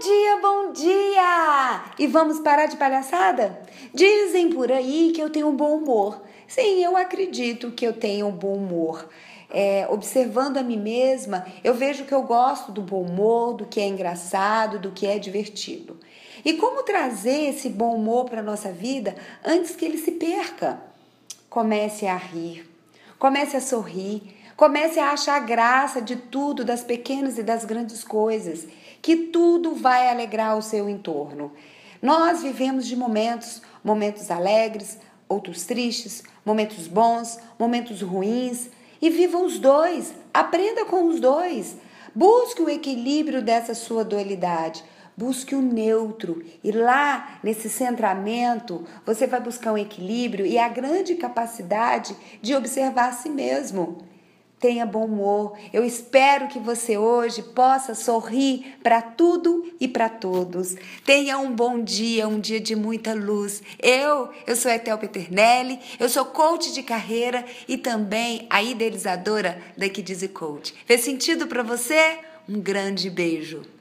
dia, bom dia! E vamos parar de palhaçada? Dizem por aí que eu tenho um bom humor. Sim, eu acredito que eu tenho um bom humor. É, observando a mim mesma, eu vejo que eu gosto do bom humor, do que é engraçado, do que é divertido. E como trazer esse bom humor para a nossa vida antes que ele se perca? Comece a rir, comece a sorrir, comece a achar graça de tudo, das pequenas e das grandes coisas, que tudo vai alegrar o seu entorno. Nós vivemos de momentos, momentos alegres, outros tristes, momentos bons, momentos ruins, e viva os dois, aprenda com os dois. Busque o equilíbrio dessa sua dualidade. Busque o neutro e lá nesse centramento você vai buscar um equilíbrio e a grande capacidade de observar a si mesmo. Tenha bom humor. Eu espero que você hoje possa sorrir para tudo e para todos. Tenha um bom dia, um dia de muita luz. Eu, eu sou Etel Peternelli, eu sou coach de carreira e também a idealizadora da Diz Coach. Fez sentido para você? Um grande beijo.